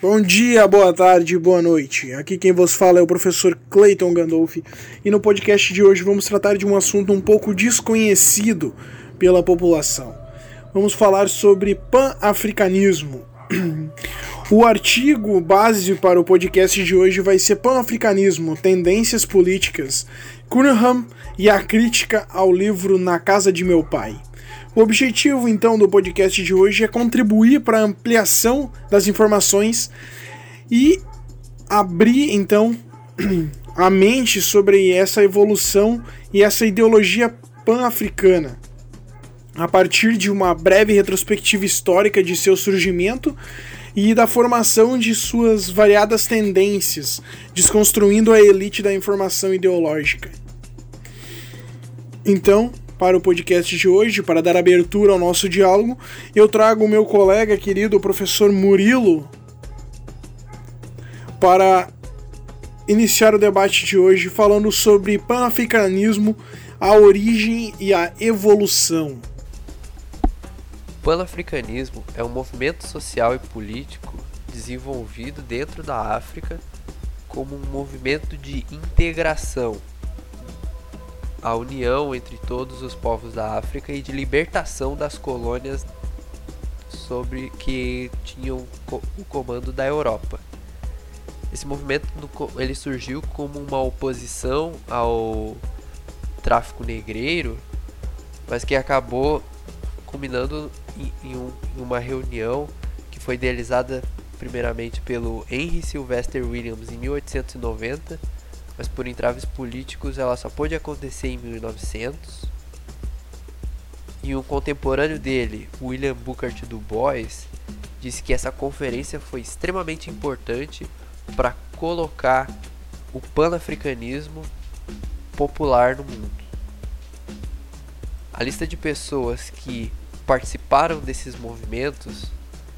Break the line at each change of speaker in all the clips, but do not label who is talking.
Bom dia, boa tarde, boa noite. Aqui quem vos fala é o professor Clayton Gandolfi e no podcast de hoje vamos tratar de um assunto um pouco desconhecido pela população. Vamos falar sobre pan-africanismo. O artigo base para o podcast de hoje vai ser Pan-Africanismo, Tendências Políticas, Cunningham e a crítica ao livro Na Casa de Meu Pai. O objetivo então do podcast de hoje é contribuir para a ampliação das informações e abrir então a mente sobre essa evolução e essa ideologia pan-africana. A partir de uma breve retrospectiva histórica de seu surgimento e da formação de suas variadas tendências, desconstruindo a elite da informação ideológica. Então, para o podcast de hoje, para dar abertura ao nosso diálogo, eu trago o meu colega querido, o professor Murilo, para iniciar o debate de hoje falando sobre panafricanismo, a origem e a evolução.
Panafricanismo é um movimento social e político desenvolvido dentro da África como um movimento de integração a união entre todos os povos da África e de libertação das colônias sobre que tinham o comando da Europa. Esse movimento ele surgiu como uma oposição ao tráfico negreiro, mas que acabou culminando em, um, em uma reunião que foi idealizada primeiramente pelo Henry Sylvester Williams em 1890 mas por entraves políticos ela só pôde acontecer em 1900. E um contemporâneo dele, William Booker. Du Bois, disse que essa conferência foi extremamente importante para colocar o panafricanismo popular no mundo. A lista de pessoas que participaram desses movimentos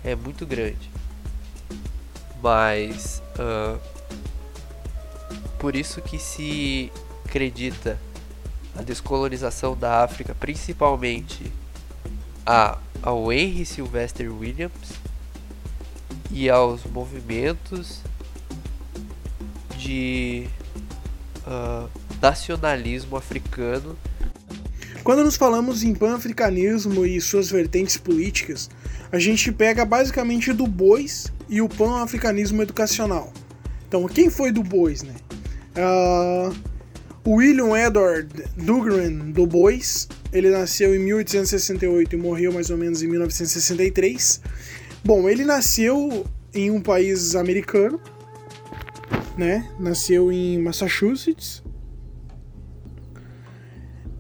é muito grande, mas uh, por isso que se acredita a descolonização da África, principalmente a, ao Henry Sylvester Williams e aos movimentos de uh, nacionalismo africano.
Quando nos falamos em pan-africanismo e suas vertentes políticas, a gente pega basicamente do Bois e o pan-africanismo educacional. Então, quem foi do Bois, né? Uh, William Edward Duggan do Bois, ele nasceu em 1868 e morreu mais ou menos em 1963. Bom, ele nasceu em um país americano, né? Nasceu em Massachusetts.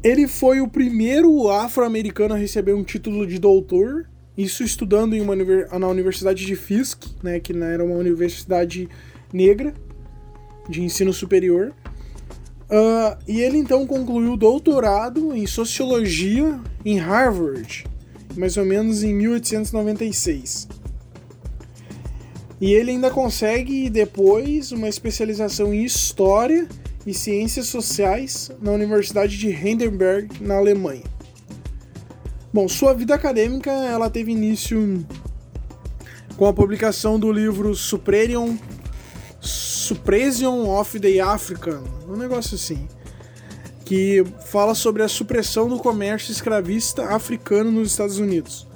Ele foi o primeiro afro-americano a receber um título de doutor, isso estudando em uma, na Universidade de Fisk, né, que era uma universidade negra de ensino superior. Uh, e ele então concluiu o doutorado em sociologia em Harvard, mais ou menos em 1896. E ele ainda consegue depois uma especialização em história e ciências sociais na Universidade de Heidelberg, na Alemanha. Bom, sua vida acadêmica ela teve início com a publicação do livro Superior Suppression of the African, um negócio assim, que fala sobre a supressão do comércio escravista africano nos Estados Unidos.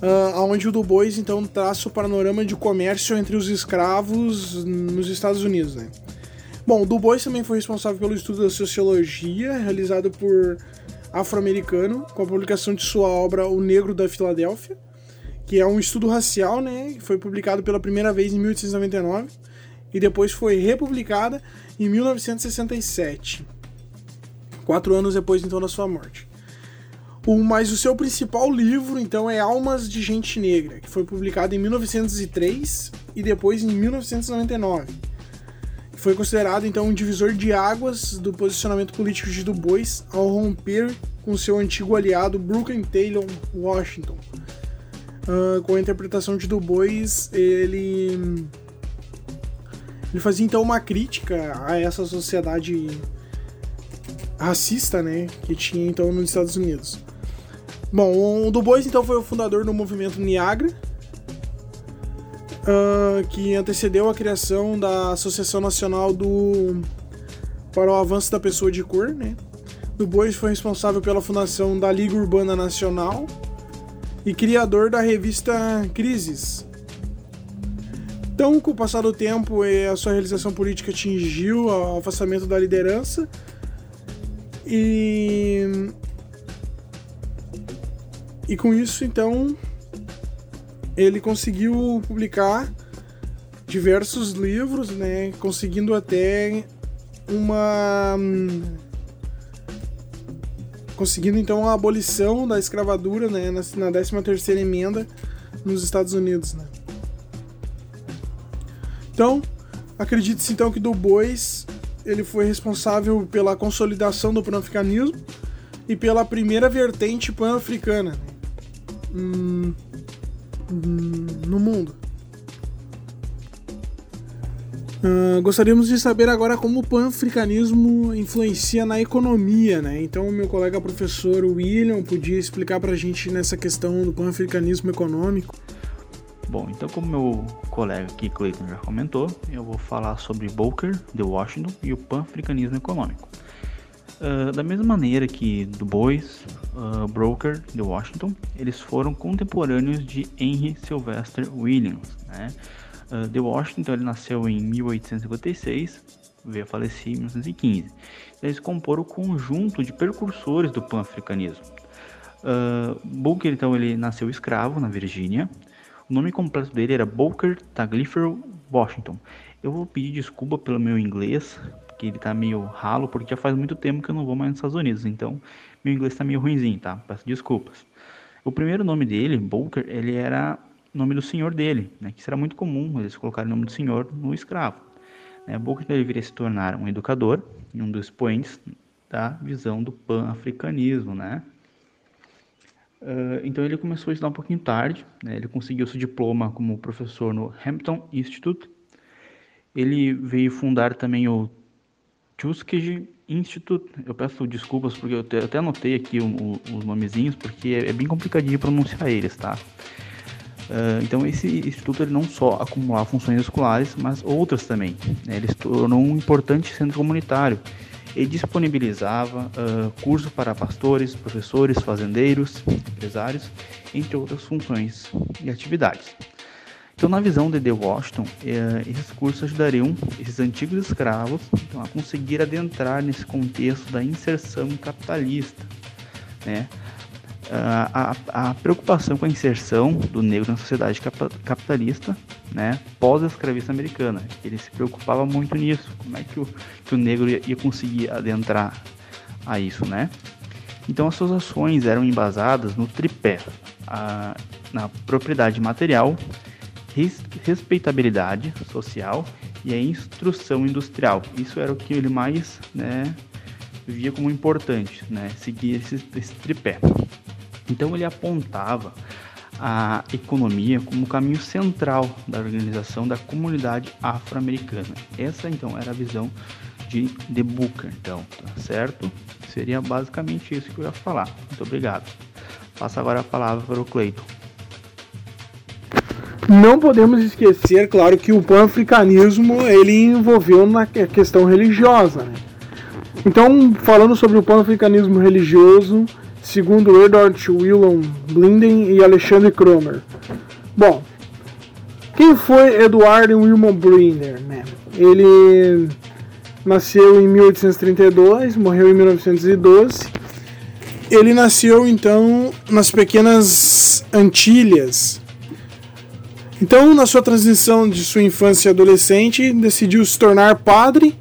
Uh, onde o Du Bois então traça o panorama de comércio entre os escravos nos Estados Unidos. Né? Bom, Du Bois também foi responsável pelo estudo da sociologia realizado por afro-americano com a publicação de sua obra O Negro da Filadélfia, que é um estudo racial, né, que foi publicado pela primeira vez em 1899 e depois foi republicada em 1967, quatro anos depois então da sua morte. O, mas o seu principal livro então é Almas de Gente Negra, que foi publicado em 1903 e depois em 1999. Foi considerado então um divisor de águas do posicionamento político de Du Bois ao romper com seu antigo aliado Brooklyn Taylor Washington. Uh, com a interpretação de Du Bois, ele ele fazia então uma crítica a essa sociedade racista, né, que tinha então nos Estados Unidos. Bom, o Du Bois então foi o fundador do movimento Niagara, uh, que antecedeu a criação da Associação Nacional do para o Avanço da Pessoa de Cor, né? Du Bois foi responsável pela fundação da Liga Urbana Nacional e criador da revista Crises. Então, com o passar do tempo, a sua realização política atingiu o afastamento da liderança e e com isso, então, ele conseguiu publicar diversos livros, né, conseguindo até uma conseguindo então a abolição da escravatura, né, na, na 13ª emenda nos Estados Unidos, né. Então, acredite-se então que Du Bois ele foi responsável pela consolidação do pan-africanismo e pela primeira vertente pan-africana hum, hum, no mundo. Uh, gostaríamos de saber agora como o pan-africanismo influencia na economia, né? Então, meu colega professor William podia explicar para a gente nessa questão do pan-africanismo econômico.
Bom, então como meu colega aqui, Clayton, já comentou, eu vou falar sobre Booker, de Washington, e o pan-africanismo econômico. Uh, da mesma maneira que Du Bois, uh, Broker, de Washington, eles foram contemporâneos de Henry Sylvester Williams, né? uh, de Washington, ele nasceu em 1856, veio a falecer em 1915. Eles comporam o conjunto de precursores do pan-africanismo. Uh, Booker, então, ele nasceu escravo na Virgínia. O nome completo dele era Booker Taglifer Washington. Eu vou pedir desculpa pelo meu inglês, que ele tá meio ralo, porque já faz muito tempo que eu não vou mais nos Estados Unidos, então meu inglês tá meio ruimzinho, tá? Peço desculpas. O primeiro nome dele, Booker, ele era nome do senhor dele, né, que será muito comum eles colocarem o nome do senhor no escravo. Né, Booker deveria se tornar um educador e um dos expoentes da visão do pan-africanismo, né? Uh, então ele começou a estudar um pouquinho tarde, né, ele conseguiu seu diploma como professor no Hampton Institute. Ele veio fundar também o Tuskegee Institute. Eu peço desculpas porque eu até anotei aqui o, o, os nomezinhos porque é, é bem complicadinho pronunciar eles, tá? Uh, então esse instituto ele não só acumulava funções escolares, mas outras também. Né? Ele se tornou um importante centro comunitário. Ele disponibilizava uh, cursos para pastores, professores, fazendeiros, empresários, entre outras funções e atividades. Então, na visão de The Washington, uh, esses cursos ajudariam esses antigos escravos então, a conseguir adentrar nesse contexto da inserção capitalista, né? A, a, preocupação com a inserção do negro na sociedade capitalista, né, pós-escravista americana. Ele se preocupava muito nisso, como é que o, que o negro ia, ia conseguir adentrar a isso, né? Então as suas ações eram embasadas no tripé, a, na propriedade material, res, respeitabilidade social e a instrução industrial. Isso era o que ele mais né, via como importante, né, seguir esse, esse tripé. Então ele apontava a economia como caminho central da organização da comunidade afro-americana. Essa então era a visão de The Booker, então, tá certo? Seria basicamente isso que eu ia falar. Muito obrigado. Passo agora a palavra para o Cleiton.
Não podemos esquecer, claro, que o pan-africanismo ele envolveu na questão religiosa. Né? Então, falando sobre o pan-africanismo religioso, segundo Edward Willem Blinden e Alexandre Cromer. Bom, quem foi Edward William Blinden? Né? Ele nasceu em 1832, morreu em 1912. Ele nasceu então nas pequenas Antilhas. Então, na sua transição de sua infância e adolescente, decidiu se tornar padre,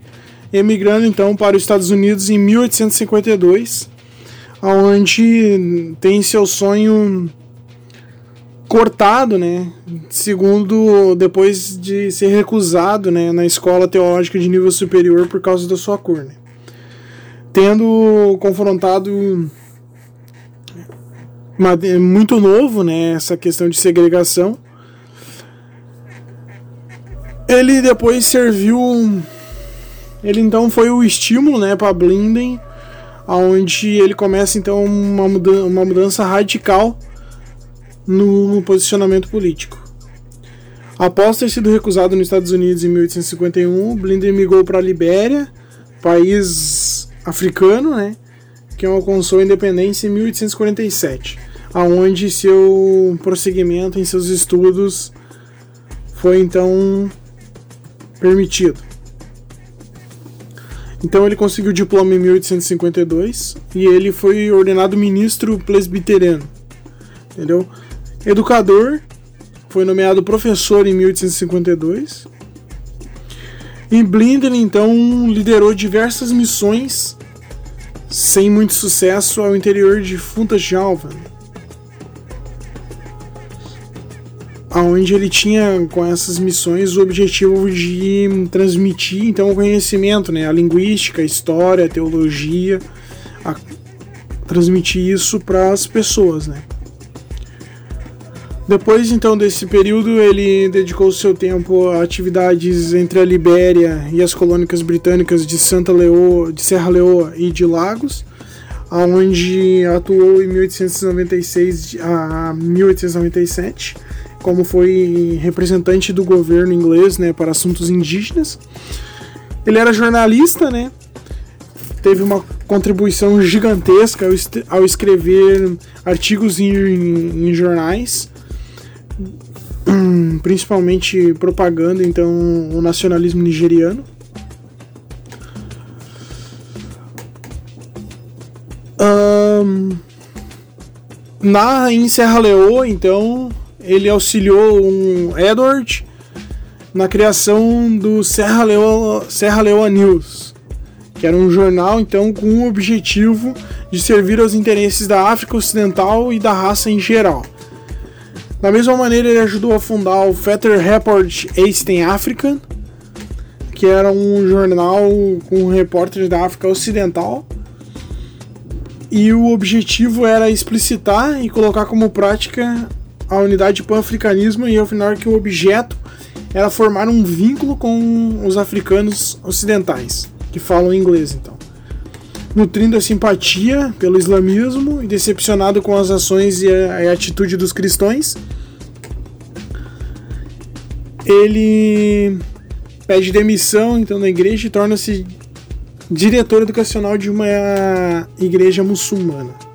emigrando então para os Estados Unidos em 1852 onde tem seu sonho cortado, né? Segundo depois de ser recusado, né, na escola teológica de nível superior por causa da sua cor, né? Tendo confrontado muito novo, né, essa questão de segregação. Ele depois serviu ele então foi o estímulo, né, para Blinden onde ele começa então uma mudança, uma mudança radical no posicionamento político. Após ter sido recusado nos Estados Unidos em 1851, Blinder migrou para a Libéria, país africano, né, que alcançou a independência em 1847, aonde seu prosseguimento em seus estudos foi então permitido. Então ele conseguiu o diploma em 1852 e ele foi ordenado ministro presbiteriano. Entendeu? Educador, foi nomeado professor em 1852. E Blinder então liderou diversas missões sem muito sucesso ao interior de Funchal, onde ele tinha com essas missões o objetivo de transmitir então o conhecimento, né, a linguística, a história, a teologia, a transmitir isso para as pessoas, né. Depois então desse período, ele dedicou seu tempo a atividades entre a Libéria e as colônias britânicas de Santa Leoa, de Serra Leoa e de Lagos, onde atuou em 1896 a 1897 como foi representante do governo inglês né, para assuntos indígenas. Ele era jornalista, né? Teve uma contribuição gigantesca ao, escrever artigos em, em jornais, principalmente propaganda então o nacionalismo nigeriano. Um, na em Serra Leoa, então, ele auxiliou um Edward na criação do Serra Leoa, Serra Leoa News, que era um jornal então com o objetivo de servir aos interesses da África Ocidental e da raça em geral. Da mesma maneira, ele ajudou a fundar o Fetter Report Eastern African, que era um jornal com repórteres da África Ocidental. E o objetivo era explicitar e colocar como prática a unidade pan-africanismo e afirmar que o objeto era formar um vínculo com os africanos ocidentais, que falam inglês então. Nutrindo a simpatia pelo islamismo e decepcionado com as ações e a, a atitude dos cristãos, ele pede demissão então da igreja e torna-se diretor educacional de uma igreja muçulmana.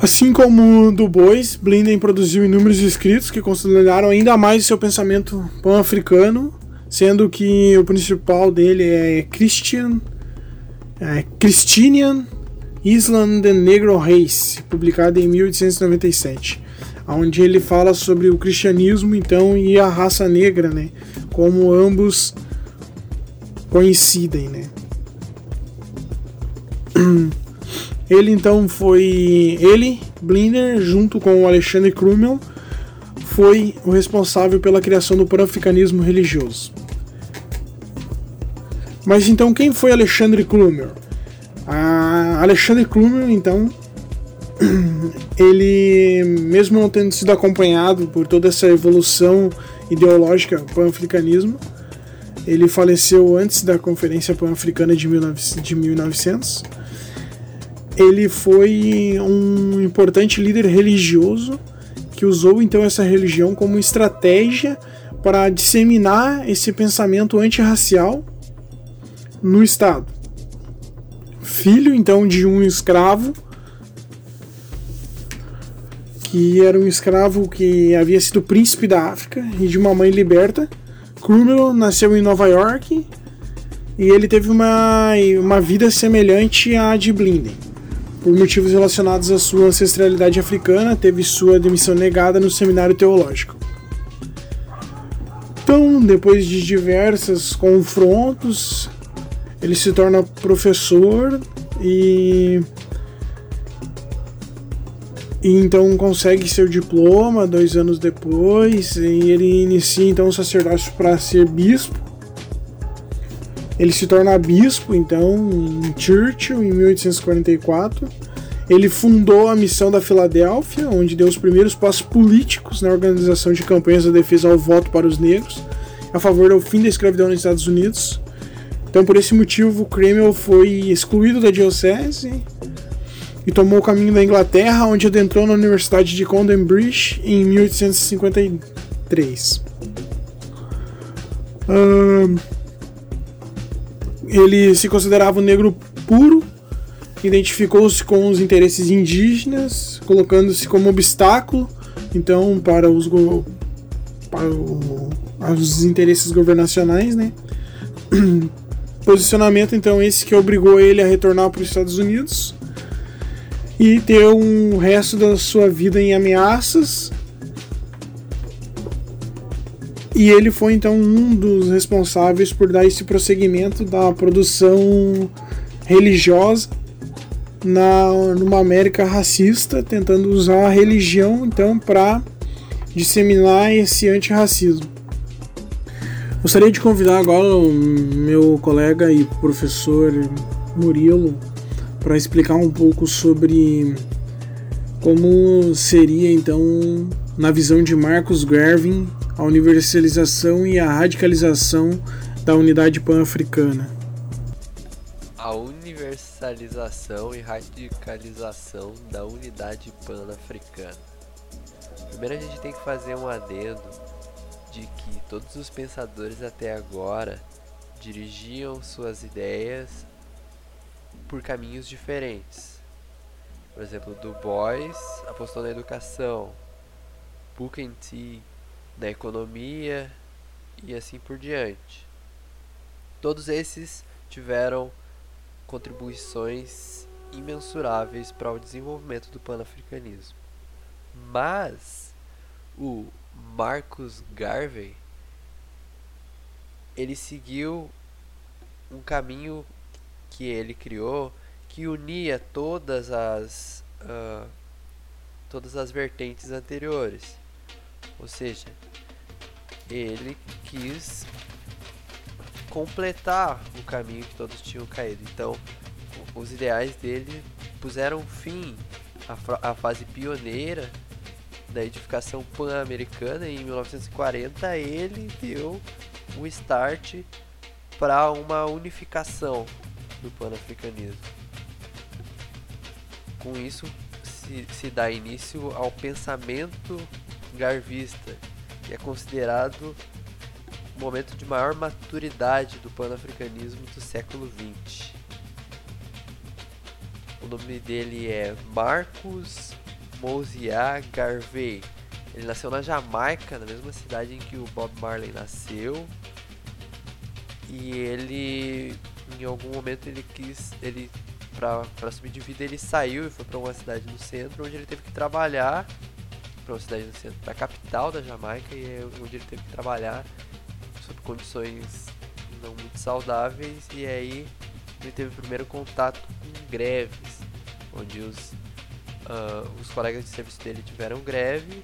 Assim como Du Bois, Blinden produziu inúmeros escritos que consolidaram ainda mais seu pensamento pan-africano, sendo que o principal dele é Christian, é Christinian Island and Negro Race, publicado em 1897, onde ele fala sobre o cristianismo então e a raça negra, né, como ambos coincidem, né. Ele então foi. Ele, Blinder, junto com o Alexandre Krumel, foi o responsável pela criação do pan-africanismo religioso. Mas então quem foi Alexandre Krumel? A Alexandre Krumel, então, ele, mesmo não tendo sido acompanhado por toda essa evolução ideológica pan-africanismo, ele faleceu antes da Conferência Pan-Africana de 1900 ele foi um importante líder religioso que usou então essa religião como estratégia para disseminar esse pensamento antirracial no Estado. Filho então de um escravo, que era um escravo que havia sido príncipe da África e de uma mãe liberta, Cromwell nasceu em Nova York e ele teve uma, uma vida semelhante à de Blinden. Por motivos relacionados à sua ancestralidade africana, teve sua admissão negada no seminário teológico. Então, depois de diversos confrontos, ele se torna professor e e então consegue seu diploma dois anos depois e ele inicia então o sacerdócio para ser bispo ele se torna bispo, então, em Churchill, em 1844. Ele fundou a missão da Filadélfia, onde deu os primeiros passos políticos na organização de campanhas de defesa ao voto para os negros, a favor do fim da escravidão nos Estados Unidos. Então, por esse motivo, Cromwell foi excluído da diocese e tomou o caminho da Inglaterra, onde adentrou na Universidade de Cambridge em 1850, 3. Ele se considerava um negro puro, identificou-se com os interesses indígenas, colocando-se como obstáculo, então, para os, para o, os interesses governacionais, né? Posicionamento, então, esse que obrigou ele a retornar para os Estados Unidos e ter um resto da sua vida em ameaças. E ele foi então um dos responsáveis por dar esse prosseguimento da produção religiosa na numa América racista, tentando usar a religião então para disseminar esse antirracismo. Gostaria de convidar agora o meu colega e professor Murilo para explicar um pouco sobre como seria então, na visão de Marcos Gervin, a universalização e a radicalização da unidade pan-africana.
A universalização e radicalização da unidade pan-africana. Primeiro a gente tem que fazer um adendo de que todos os pensadores até agora dirigiam suas ideias por caminhos diferentes. Por exemplo, Du Bois apostou na educação, Booker T na economia e assim por diante. Todos esses tiveram contribuições imensuráveis para o desenvolvimento do panafricanismo. Mas o Marcus Garvey ele seguiu um caminho que ele criou que unia todas as uh, todas as vertentes anteriores. Ou seja, ele quis completar o caminho que todos tinham caído. Então, os ideais dele puseram fim à, à fase pioneira da edificação pan-americana e em 1940 ele deu o start para uma unificação do pan-africanismo. Com isso, se, se dá início ao pensamento garvista, que é considerado o momento de maior maturidade do pan-africanismo do século XX. O nome dele é Marcos Mosiah Garvey. Ele nasceu na Jamaica, na mesma cidade em que o Bob Marley nasceu. E ele em algum momento ele quis, ele para subir de vida ele saiu e foi para uma cidade no centro onde ele teve que trabalhar para uma cidade no centro, para a capital da Jamaica e é onde ele teve que trabalhar sob condições não muito saudáveis e aí ele teve o primeiro contato com greves, onde os uh, os colegas de serviço dele tiveram greve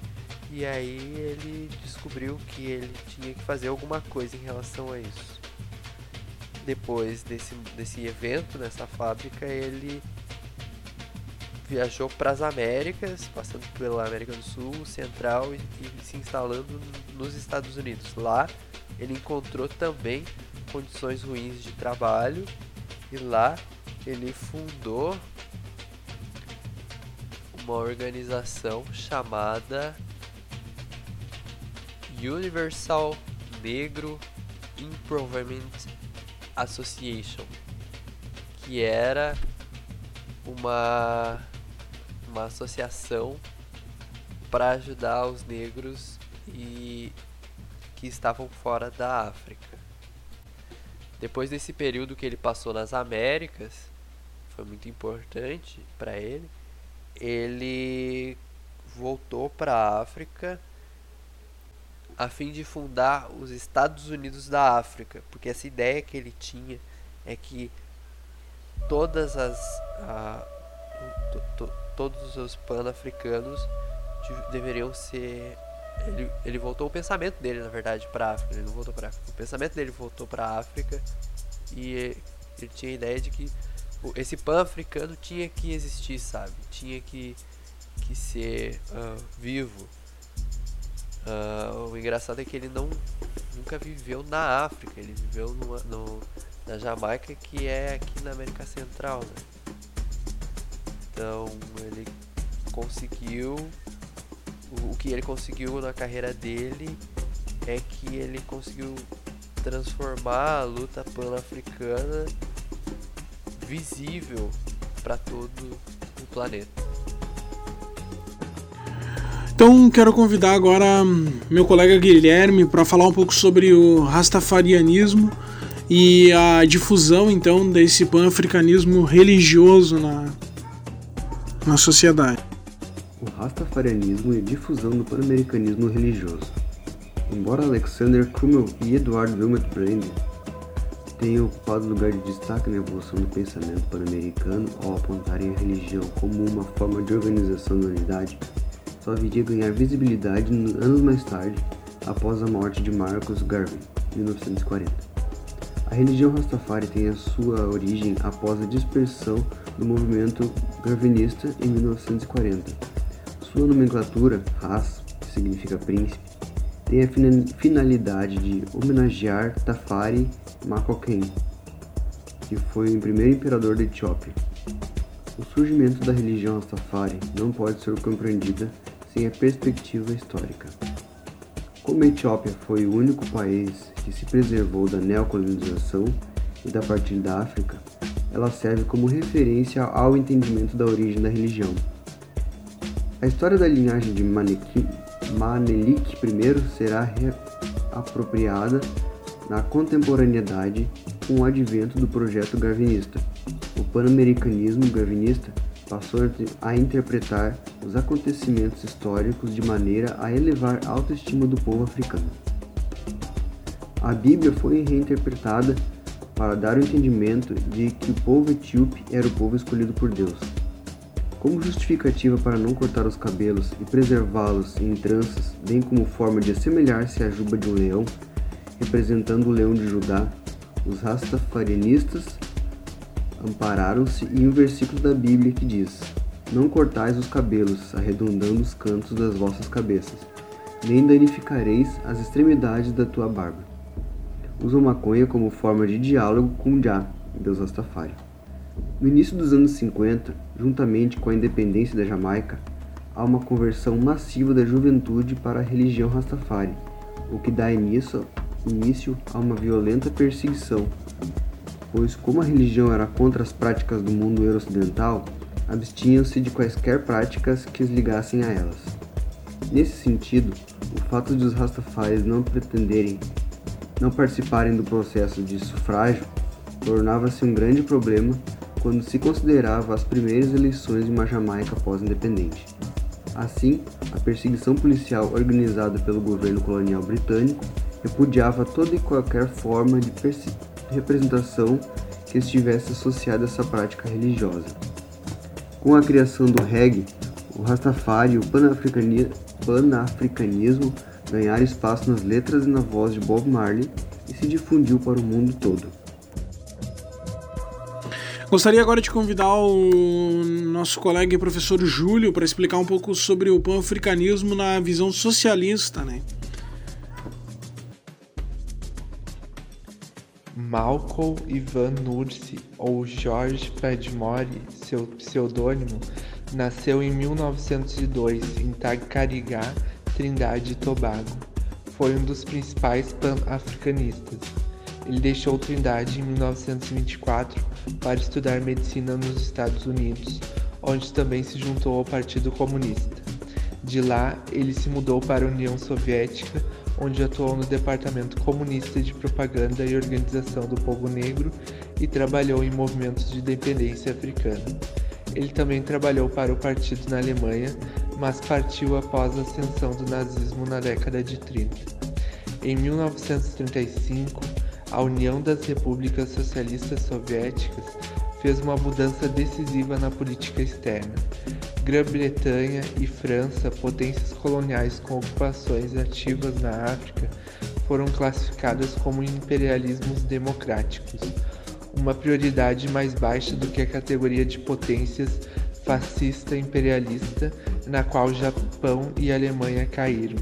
e aí ele descobriu que ele tinha que fazer alguma coisa em relação a isso. Depois desse, desse evento nessa fábrica, ele viajou para as Américas, passando pela América do Sul, Central e, e, se instalando nos Estados Unidos. Lá ele encontrou também condições ruins de trabalho e lá ele fundou uma organização chamada Universal Negro Improvement Association, que era uma, uma associação para ajudar os negros e que estavam fora da África. Depois desse período que ele passou nas Américas, foi muito importante para ele, ele voltou para a África a fim de fundar os Estados Unidos da África, porque essa ideia que ele tinha é que todas as todos os pan-africanos deveriam ser ele, ele voltou o pensamento dele na verdade para África, ele não voltou para África. O pensamento dele voltou para África e ele tinha a ideia de que esse pan-africano tinha que existir, sabe? Tinha que que ser uh, vivo Uh, o engraçado é que ele não nunca viveu na África, ele viveu no, no, na Jamaica, que é aqui na América Central. Né? Então ele conseguiu o, que ele conseguiu na carreira dele é que ele conseguiu transformar a luta pan-africana visível para todo o planeta.
Então quero convidar agora meu colega Guilherme para falar um pouco sobre o rastafarianismo e a difusão então desse pan-africanismo religioso na, na sociedade.
O rastafarianismo e a difusão do pan-americanismo religioso. Embora Alexander Crummell e Edward Wilmot Brand tenham ocupado lugar de destaque na evolução do pensamento pan-americano ao apontarem a religião como uma forma de organização da unidade, só viria ganhar visibilidade anos mais tarde, após a morte de Marcus Garvey, em 1940. A religião Rastafari tem a sua origem após a dispersão do movimento garvinista em 1940. Sua nomenclatura, Ras, que significa príncipe, tem a finalidade de homenagear Tafari Makoken, que foi o primeiro imperador da Etiópia. O surgimento da religião Rastafari não pode ser compreendida sem a perspectiva histórica. Como a Etiópia foi o único país que se preservou da neocolonização e da partilha da África, ela serve como referência ao entendimento da origem da religião. A história da linhagem de Manelik I será reapropriada na contemporaneidade com o advento do projeto garvinista. O pan-americanismo garvinista passou a interpretar os acontecimentos históricos de maneira a elevar a autoestima do povo africano. A Bíblia foi reinterpretada para dar o entendimento de que o povo etíope era o povo escolhido por Deus. Como justificativa para não cortar os cabelos e preservá-los em tranças, bem como forma de assemelhar-se à juba de um leão, representando o leão de Judá, os rastafarianistas ampararam-se em um versículo da Bíblia que diz: Não cortais os cabelos, arredondando os cantos das vossas cabeças, nem danificareis as extremidades da tua barba. Usam maconha como forma de diálogo com Jah, Deus Rastafari. No início dos anos 50, juntamente com a independência da Jamaica, há uma conversão massiva da juventude para a religião Rastafari, o que dá início início a uma violenta perseguição, pois, como a religião era contra as práticas do mundo ocidental, abstinham-se de quaisquer práticas que os ligassem a elas. Nesse sentido, o fato de os Rastafaris não pretenderem, não participarem do processo de sufrágio, tornava-se um grande problema quando se considerava as primeiras eleições de uma Jamaica pós-independente. Assim, a perseguição policial organizada pelo governo colonial britânico repudiava toda e qualquer forma de representação que estivesse associada a essa prática religiosa. Com a criação do reggae, o Rastafari e o panafricanismo ganharam espaço nas letras e na voz de Bob Marley e se difundiu para o mundo todo.
Gostaria agora de convidar o nosso colega e professor Júlio para explicar um pouco sobre o pan-africanismo na visão socialista, né?
Malcolm Ivan Nursi, ou George Padmore, seu pseudônimo, nasceu em 1902 em Tacarigá, Trindade e Tobago. Foi um dos principais pan-africanistas. Ele deixou Trindade em 1924 para estudar medicina nos Estados Unidos, onde também se juntou ao Partido Comunista. De lá, ele se mudou para a União Soviética, onde atuou no Departamento Comunista de Propaganda e Organização do Povo Negro e trabalhou em movimentos de independência africana. Ele também trabalhou para o partido na Alemanha, mas partiu após a ascensão do nazismo na década de 30. Em 1935, a União das Repúblicas Socialistas Soviéticas fez uma mudança decisiva na política externa. Grã-Bretanha e França, potências coloniais com ocupações ativas na África, foram classificadas como imperialismos democráticos, uma prioridade mais baixa do que a categoria de potências fascista imperialista na qual Japão e Alemanha caíram.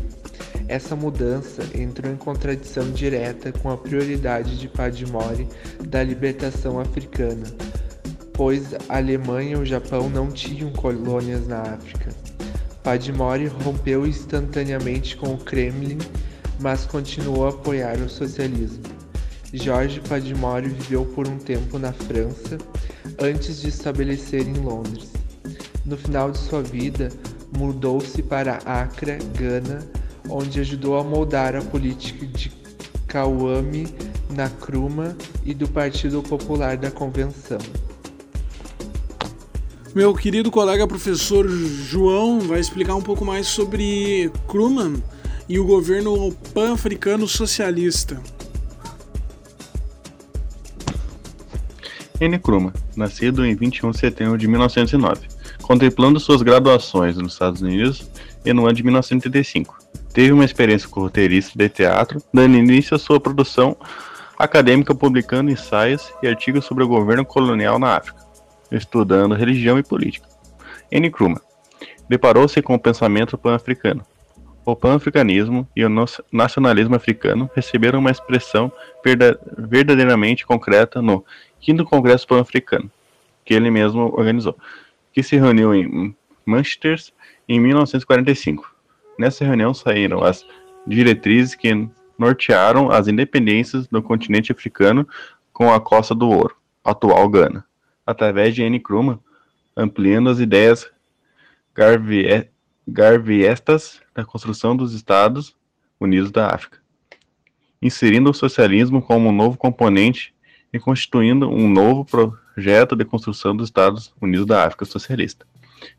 Essa mudança entrou em contradição direta com a prioridade de Padmore da libertação africana, pois a Alemanha e o Japão não tinham colônias na África. Padmore rompeu instantaneamente com o Kremlin mas continuou a apoiar o socialismo. Jorge Padmore viveu por um tempo na França antes de estabelecer em Londres. No final de sua vida, mudou-se para Accra, Gana, onde ajudou a moldar a política de Kwame Nkrumah e do Partido Popular da Convenção.
Meu querido colega professor João vai explicar um pouco mais sobre Nkrumah e o governo pan-africano socialista.
Nkrumah, nascido em 21 de setembro de 1909, contemplando suas graduações nos Estados Unidos e no ano de 1935. Teve uma experiência como roteirista de teatro, dando início à sua produção acadêmica publicando ensaios e artigos sobre o governo colonial na África, estudando religião e política. Nkrumah deparou-se com o pensamento pan-africano. O pan-africanismo e o nacionalismo africano receberam uma expressão verdadeiramente concreta no Quinto Congresso Pan-Africano, que ele mesmo organizou, que se reuniu em Manchester em 1945. Nessa reunião saíram as diretrizes que nortearam as independências do continente africano com a Costa do Ouro, atual Gana, através de Nkrumah, ampliando as ideias garviestas da construção dos Estados Unidos da África, inserindo o socialismo como um novo componente e constituindo um novo projeto de construção dos Estados Unidos da África socialista.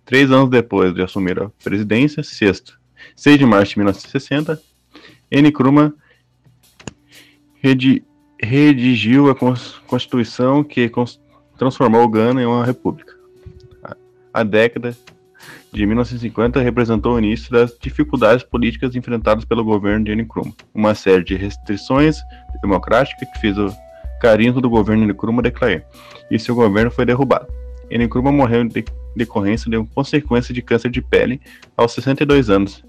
Três anos depois de assumir a presidência, sexto, 6 de março de 1960, Nkrumah redigiu a Constituição que transformou o Ghana em uma república. A década de 1950 representou o início das dificuldades políticas enfrentadas pelo governo de Nkrumah, uma série de restrições democráticas que fez o carinho do governo de Nkrumah declarar, e seu governo foi derrubado. Nkrumah morreu em decorrência de uma consequência de câncer de pele aos 62 anos,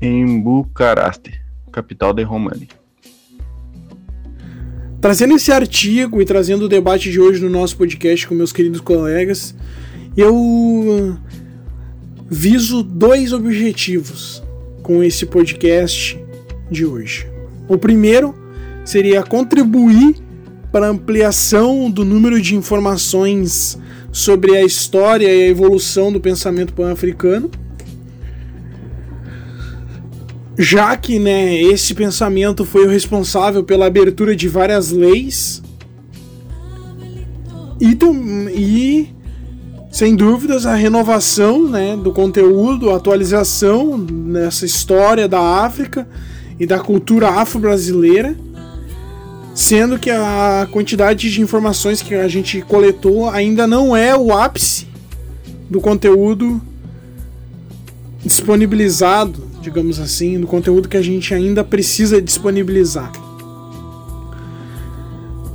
em Bucaraste, capital da România.
Trazendo esse artigo e trazendo o debate de hoje no nosso podcast com meus queridos colegas, eu viso dois objetivos com esse podcast de hoje. O primeiro seria contribuir para a ampliação do número de informações sobre a história e a evolução do pensamento pan-africano já que né, esse pensamento foi o responsável pela abertura de várias leis e, e sem dúvidas a renovação né, do conteúdo, a atualização nessa história da África e da cultura afro-brasileira, sendo que a quantidade de informações que a gente coletou ainda não é o ápice do conteúdo disponibilizado digamos assim, do conteúdo que a gente ainda precisa disponibilizar.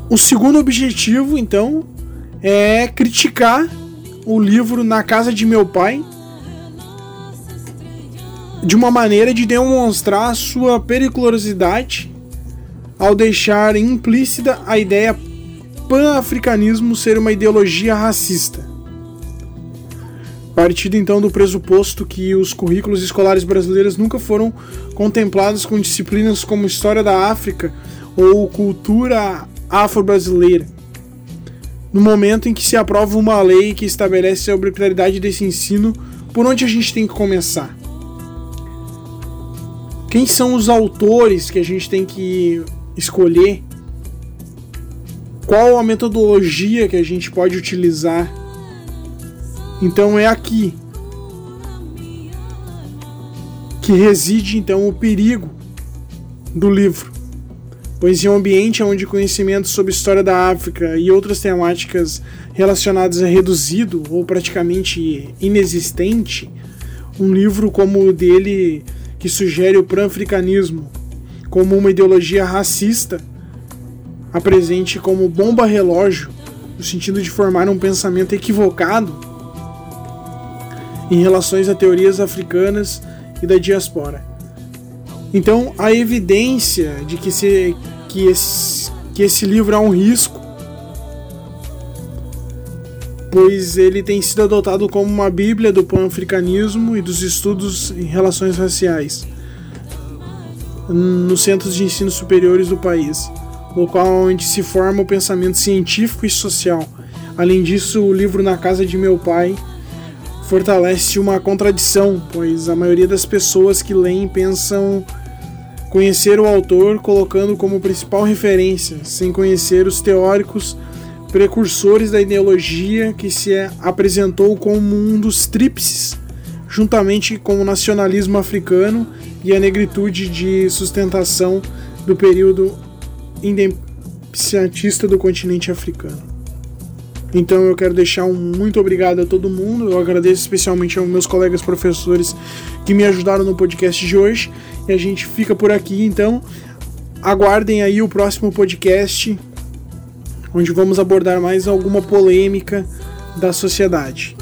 O segundo objetivo, então, é criticar o livro Na Casa de Meu Pai de uma maneira de demonstrar sua periculosidade ao deixar implícita a ideia pan-africanismo ser uma ideologia racista. Partindo então do pressuposto que os currículos escolares brasileiros nunca foram contemplados com disciplinas como História da África ou Cultura Afro-Brasileira. No momento em que se aprova uma lei que estabelece a obrigatoriedade desse ensino, por onde a gente tem que começar? Quem são os autores que a gente tem que escolher? Qual a metodologia que a gente pode utilizar? Então é aqui que reside então o perigo do livro, pois em um ambiente onde conhecimento sobre história da África e outras temáticas relacionadas é reduzido ou praticamente inexistente, um livro como o dele que sugere o pan-africanismo como uma ideologia racista apresente como bomba relógio no sentido de formar um pensamento equivocado em relações a teorias africanas e da diaspora. Então, a evidência de que, se, que, esse, que esse livro é um risco, pois ele tem sido adotado como uma bíblia do pan-africanismo e dos estudos em relações raciais. nos centros de ensino superiores do país, local onde se forma o pensamento científico e social. Além disso, o livro Na Casa de Meu Pai fortalece uma contradição, pois a maioria das pessoas que leem pensam conhecer o autor colocando como principal referência, sem conhecer os teóricos precursores da ideologia que se apresentou como um dos tríplices, juntamente com o nacionalismo africano e a negritude de sustentação do período independentista do continente africano. Então eu quero deixar um muito obrigado a todo mundo. Eu agradeço especialmente aos meus colegas professores que me ajudaram no podcast de hoje. E a gente fica por aqui, então. Aguardem aí o próximo podcast, onde vamos abordar mais alguma polêmica da sociedade.